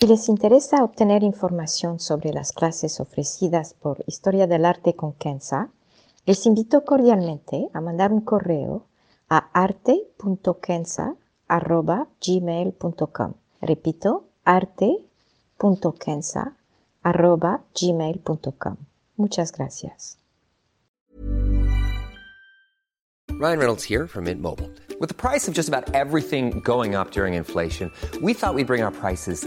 Si les interesa obtener información sobre las clases ofrecidas por Historia del Arte con Kenza, les invito cordialmente a mandar un correo a arte.kenza.gmail.com. Repito, arte.kenza.gmail.com. Muchas gracias. Ryan Reynolds here from Mint Mobile. With the price of just about everything going up during inflation, we thought we'd bring our prices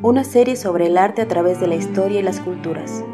Una serie sobre el arte a través de la historia y las culturas.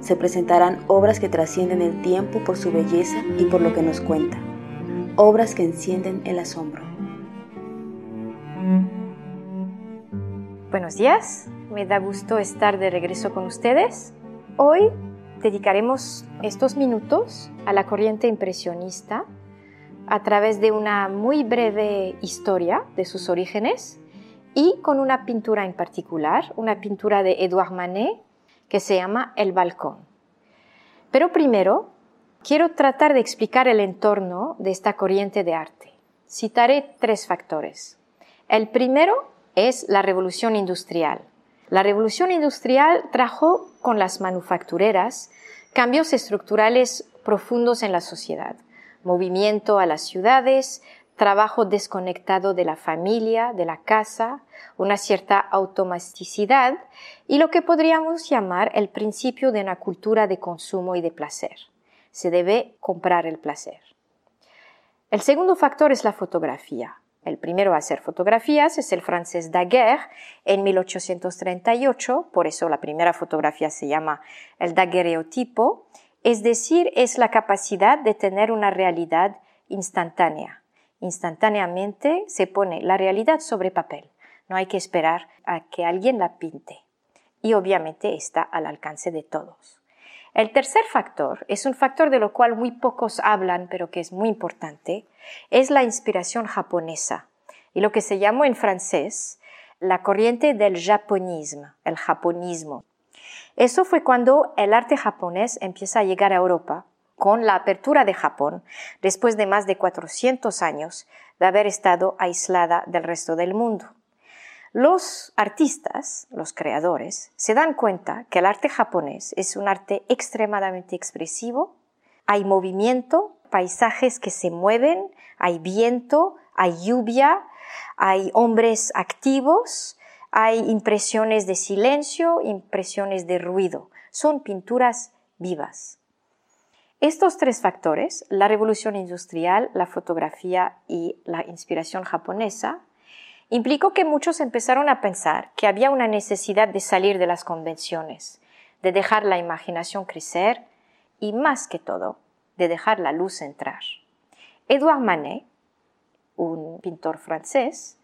Se presentarán obras que trascienden el tiempo por su belleza y por lo que nos cuenta. Obras que encienden el asombro. Buenos días, me da gusto estar de regreso con ustedes. Hoy dedicaremos estos minutos a la corriente impresionista a través de una muy breve historia de sus orígenes y con una pintura en particular, una pintura de Edouard Manet que se llama El Balcón. Pero primero, quiero tratar de explicar el entorno de esta corriente de arte. Citaré tres factores. El primero es la revolución industrial. La revolución industrial trajo con las manufactureras cambios estructurales profundos en la sociedad, movimiento a las ciudades, trabajo desconectado de la familia, de la casa, una cierta automaticidad y lo que podríamos llamar el principio de una cultura de consumo y de placer. Se debe comprar el placer. El segundo factor es la fotografía. El primero a hacer fotografías es el francés Daguerre en 1838, por eso la primera fotografía se llama el daguerreotipo, es decir, es la capacidad de tener una realidad instantánea. Instantáneamente se pone la realidad sobre papel, no hay que esperar a que alguien la pinte. Y obviamente está al alcance de todos. El tercer factor es un factor de lo cual muy pocos hablan, pero que es muy importante, es la inspiración japonesa y lo que se llamó en francés la corriente del japonismo, el japonismo. Eso fue cuando el arte japonés empieza a llegar a Europa con la apertura de Japón después de más de 400 años de haber estado aislada del resto del mundo. Los artistas, los creadores, se dan cuenta que el arte japonés es un arte extremadamente expresivo, hay movimiento, paisajes que se mueven, hay viento, hay lluvia, hay hombres activos, hay impresiones de silencio, impresiones de ruido. Son pinturas vivas. Estos tres factores, la revolución industrial, la fotografía y la inspiración japonesa, implicó que muchos empezaron a pensar que había una necesidad de salir de las convenciones, de dejar la imaginación crecer y, más que todo, de dejar la luz entrar. Edouard Manet, un pintor francés,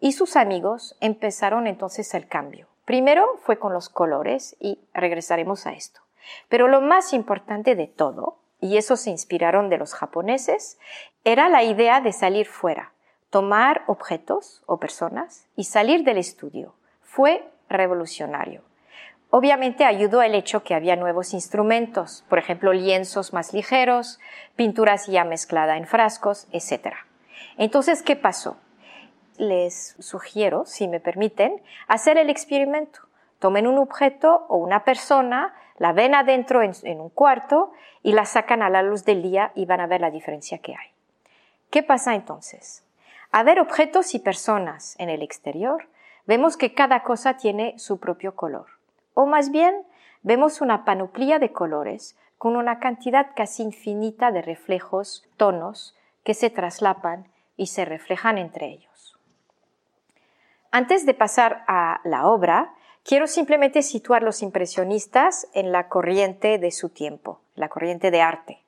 y sus amigos empezaron entonces el cambio. Primero fue con los colores y regresaremos a esto. Pero lo más importante de todo, y eso se inspiraron de los japoneses, era la idea de salir fuera, tomar objetos o personas y salir del estudio. Fue revolucionario. Obviamente ayudó el hecho que había nuevos instrumentos, por ejemplo lienzos más ligeros, pinturas ya mezcladas en frascos, etc. Entonces, ¿qué pasó? Les sugiero, si me permiten, hacer el experimento. Tomen un objeto o una persona, la ven adentro en, en un cuarto y la sacan a la luz del día y van a ver la diferencia que hay. ¿Qué pasa entonces? A ver objetos y personas en el exterior, vemos que cada cosa tiene su propio color. O más bien, vemos una panoplia de colores con una cantidad casi infinita de reflejos, tonos, que se traslapan y se reflejan entre ellos. Antes de pasar a la obra, quiero simplemente situar los impresionistas en la corriente de su tiempo, la corriente de arte.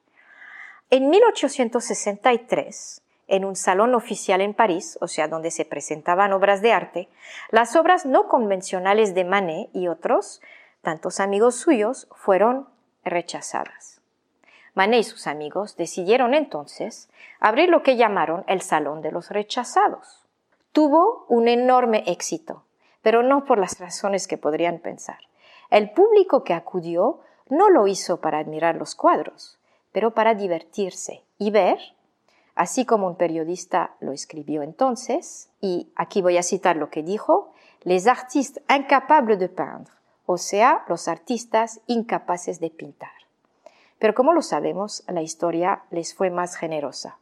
En 1863, en un salón oficial en París, o sea, donde se presentaban obras de arte, las obras no convencionales de Manet y otros, tantos amigos suyos, fueron rechazadas. Manet y sus amigos decidieron entonces abrir lo que llamaron el Salón de los Rechazados. Tuvo un enorme éxito, pero no por las razones que podrían pensar. El público que acudió no lo hizo para admirar los cuadros, pero para divertirse y ver, así como un periodista lo escribió entonces, y aquí voy a citar lo que dijo, les artistes incapables de peindre, o sea, los artistas incapaces de pintar. Pero como lo sabemos, la historia les fue más generosa.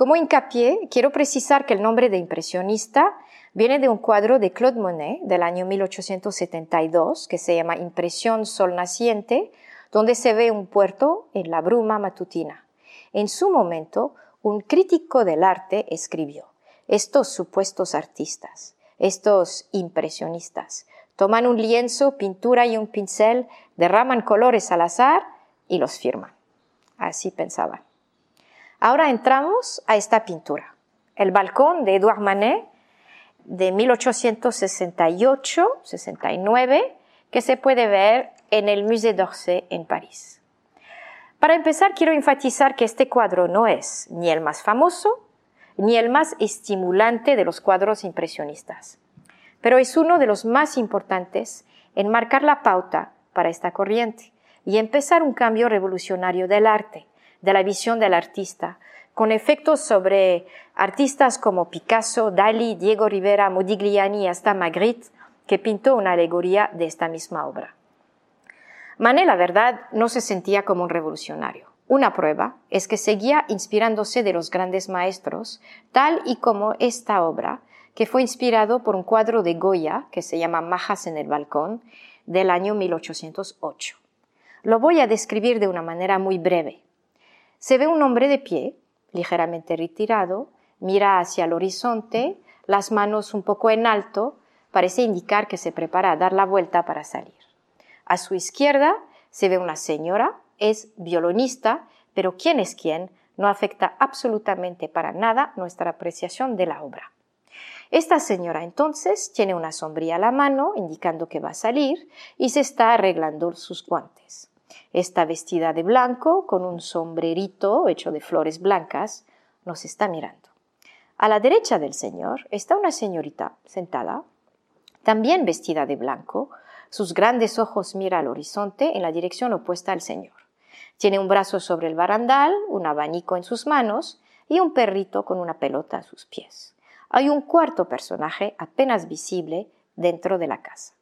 Como hincapié, quiero precisar que el nombre de impresionista viene de un cuadro de Claude Monet del año 1872 que se llama Impresión Sol Naciente, donde se ve un puerto en la bruma matutina. En su momento, un crítico del arte escribió, estos supuestos artistas, estos impresionistas, toman un lienzo, pintura y un pincel, derraman colores al azar y los firman. Así pensaban. Ahora entramos a esta pintura. El balcón de Edouard Manet de 1868-69 que se puede ver en el Musée d'Orsay en París. Para empezar, quiero enfatizar que este cuadro no es ni el más famoso ni el más estimulante de los cuadros impresionistas, pero es uno de los más importantes en marcar la pauta para esta corriente y empezar un cambio revolucionario del arte de la visión del artista, con efectos sobre artistas como Picasso, Dali, Diego Rivera, Modigliani y hasta Magritte, que pintó una alegoría de esta misma obra. Manet, la verdad, no se sentía como un revolucionario. Una prueba es que seguía inspirándose de los grandes maestros, tal y como esta obra, que fue inspirado por un cuadro de Goya que se llama Majas en el balcón del año 1808. Lo voy a describir de una manera muy breve. Se ve un hombre de pie, ligeramente retirado, mira hacia el horizonte, las manos un poco en alto, parece indicar que se prepara a dar la vuelta para salir. A su izquierda se ve una señora, es violonista, pero quién es quién no afecta absolutamente para nada nuestra apreciación de la obra. Esta señora entonces tiene una sombría a la mano, indicando que va a salir, y se está arreglando sus guantes. Está vestida de blanco, con un sombrerito hecho de flores blancas, nos está mirando. A la derecha del señor está una señorita sentada, también vestida de blanco, sus grandes ojos mira al horizonte en la dirección opuesta al señor. Tiene un brazo sobre el barandal, un abanico en sus manos y un perrito con una pelota a sus pies. Hay un cuarto personaje apenas visible dentro de la casa.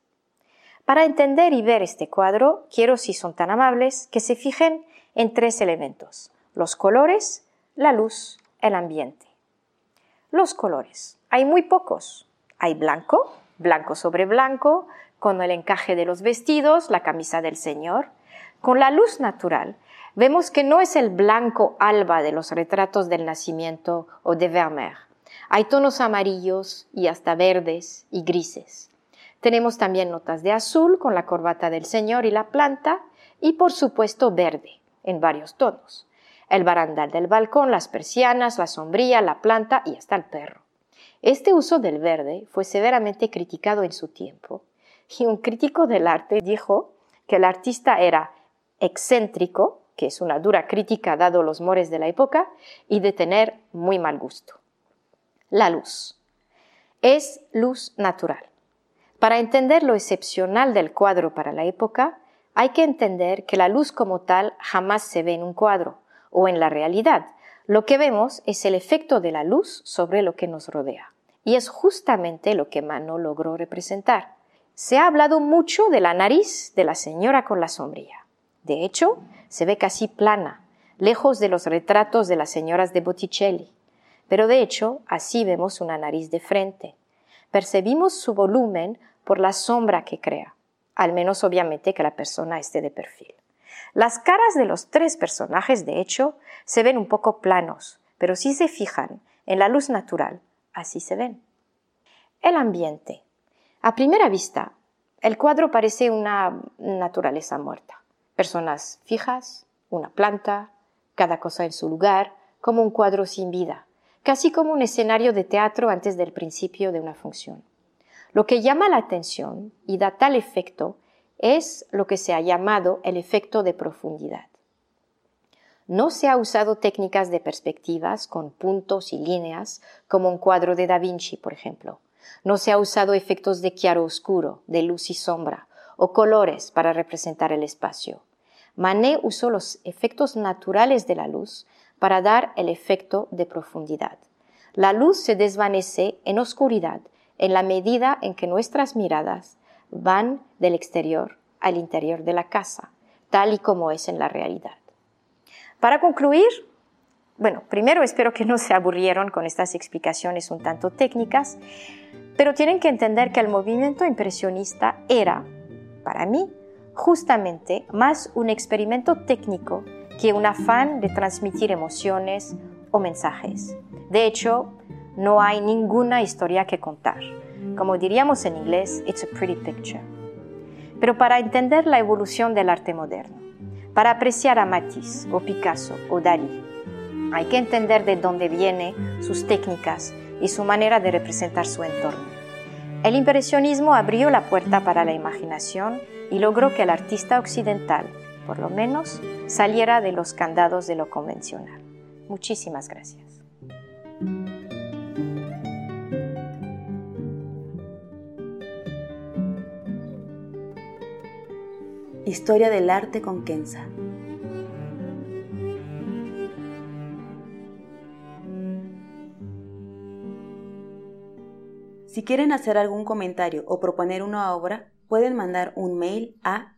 Para entender y ver este cuadro, quiero, si son tan amables, que se fijen en tres elementos, los colores, la luz, el ambiente. Los colores. Hay muy pocos. Hay blanco, blanco sobre blanco, con el encaje de los vestidos, la camisa del Señor. Con la luz natural, vemos que no es el blanco alba de los retratos del nacimiento o de Vermeer. Hay tonos amarillos y hasta verdes y grises. Tenemos también notas de azul con la corbata del Señor y la planta y por supuesto verde en varios tonos. El barandal del balcón, las persianas, la sombría, la planta y hasta el perro. Este uso del verde fue severamente criticado en su tiempo y un crítico del arte dijo que el artista era excéntrico, que es una dura crítica dado los mores de la época, y de tener muy mal gusto. La luz. Es luz natural. Para entender lo excepcional del cuadro para la época, hay que entender que la luz como tal jamás se ve en un cuadro o en la realidad. Lo que vemos es el efecto de la luz sobre lo que nos rodea. Y es justamente lo que Mano logró representar. Se ha hablado mucho de la nariz de la señora con la sombría. De hecho, se ve casi plana, lejos de los retratos de las señoras de Botticelli. Pero de hecho, así vemos una nariz de frente. Percibimos su volumen por la sombra que crea, al menos obviamente que la persona esté de perfil. Las caras de los tres personajes, de hecho, se ven un poco planos, pero si se fijan en la luz natural, así se ven. El ambiente. A primera vista, el cuadro parece una naturaleza muerta. Personas fijas, una planta, cada cosa en su lugar, como un cuadro sin vida. Casi como un escenario de teatro antes del principio de una función. Lo que llama la atención y da tal efecto es lo que se ha llamado el efecto de profundidad. No se ha usado técnicas de perspectivas con puntos y líneas como un cuadro de Da Vinci, por ejemplo. No se ha usado efectos de chiaro-oscuro, de luz y sombra, o colores para representar el espacio. Manet usó los efectos naturales de la luz para dar el efecto de profundidad. La luz se desvanece en oscuridad en la medida en que nuestras miradas van del exterior al interior de la casa, tal y como es en la realidad. Para concluir, bueno, primero espero que no se aburrieron con estas explicaciones un tanto técnicas, pero tienen que entender que el movimiento impresionista era, para mí, justamente más un experimento técnico que un afán de transmitir emociones o mensajes. De hecho, no hay ninguna historia que contar. Como diríamos en inglés, it's a pretty picture. Pero para entender la evolución del arte moderno, para apreciar a Matisse o Picasso o Dalí, hay que entender de dónde vienen sus técnicas y su manera de representar su entorno. El impresionismo abrió la puerta para la imaginación y logró que el artista occidental, por lo menos, saliera de los candados de lo convencional. Muchísimas gracias. Historia del arte con Kenza. Si quieren hacer algún comentario o proponer una obra, pueden mandar un mail a